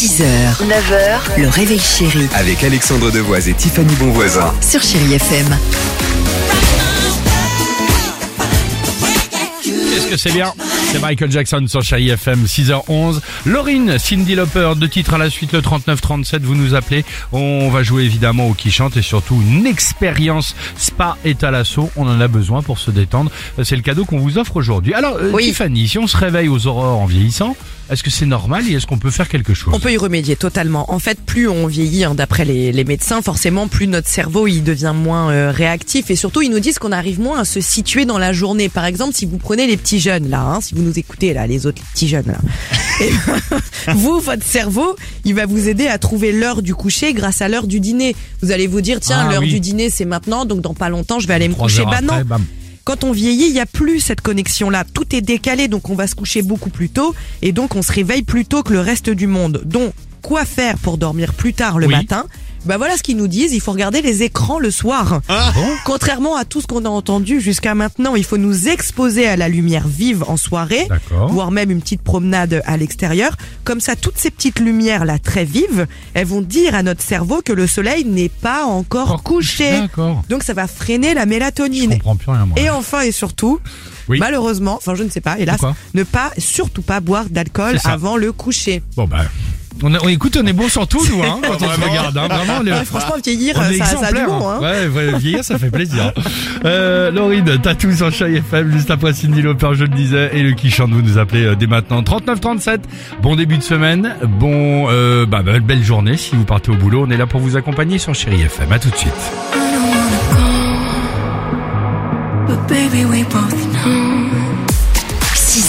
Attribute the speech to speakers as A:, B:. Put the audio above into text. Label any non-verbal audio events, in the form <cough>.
A: 6h, 9h, le réveil chéri
B: Avec Alexandre Devoise et Tiffany Bonvoisin.
A: sur Chérie FM.
C: Qu'est-ce que c'est bien? C'est Michael Jackson sur Chérie FM 6h11. Laurine, Cindy Lauper, deux titres à la suite, le 39-37, vous nous appelez. On va jouer évidemment au qui chante et surtout une expérience spa et thalasso. On en a besoin pour se détendre. C'est le cadeau qu'on vous offre aujourd'hui. Alors, euh,
D: Oui.
C: Tiffany, si on se réveille aux aurores en vieillissant, est-ce que c'est normal et est-ce qu'on peut faire quelque chose?
D: On peut y remédier totalement. En fait, plus on vieillit, hein, d'après les, les médecins, forcément, plus notre cerveau il devient moins euh, réactif et surtout ils nous disent qu'on arrive moins à se situer dans la journée. Par exemple, si vous prenez les petits jeunes là, hein, si vous nous écoutez là, les autres petits jeunes là, <laughs> et vous, votre cerveau, il va vous aider à trouver l'heure du coucher grâce à l'heure du dîner. Vous allez vous dire tiens,
C: Ah,
D: l'heure
C: oui.
D: du dîner c'est maintenant, donc dans pas longtemps je vais aller me coucher. Bah non.
C: bam.
D: Quand on vieillit, il n'y a plus cette connexion-là. Tout est décalé, donc on va se coucher beaucoup plus tôt et donc on se réveille plus tôt que le reste du monde. Donc, quoi faire pour dormir plus tard le
C: Oui.
D: matin? Bah voilà ce qu'ils nous disent, il faut regarder les écrans le soir. Contrairement à tout ce qu'on a entendu jusqu'à maintenant, il faut nous exposer à la lumière vive en soirée, voire même une petite promenade à l'extérieur. Comme ça, toutes ces petites lumières là très vives, elles vont dire à notre cerveau que le soleil n'est pas encore
C: Encore
D: couché.
C: D'accord.
D: Donc ça va freiner la
C: Je
D: mélatonine.
C: comprends plus rien, moi.
D: Et enfin et surtout,
C: Oui.
D: malheureusement, enfin je ne sais pas, hélas,
C: Pourquoi
D: ne pas, surtout pas boire d'alcool avant le coucher.
C: Bon, bah. On, a- on- écoute, on est bon sur tout, nous, hein, <laughs> quand on se regarde. Hein, vraiment, les-
D: Ouais, franchement, vieillir, ça, ça a du bon. hein.
C: Ouais, ouais, vieillir, ça fait plaisir. Euh, Laurine, t'as tout sur Chai FM, juste après Cindy Lauper, je le disais, et le qui chante, vous nous appelez euh, dès maintenant. 39-37, bon début de semaine, bon, euh, bah, bah, belle journée si vous partez au boulot. On est là pour vous accompagner sur Chéri FM. À tout de suite.
E: But baby, we both know.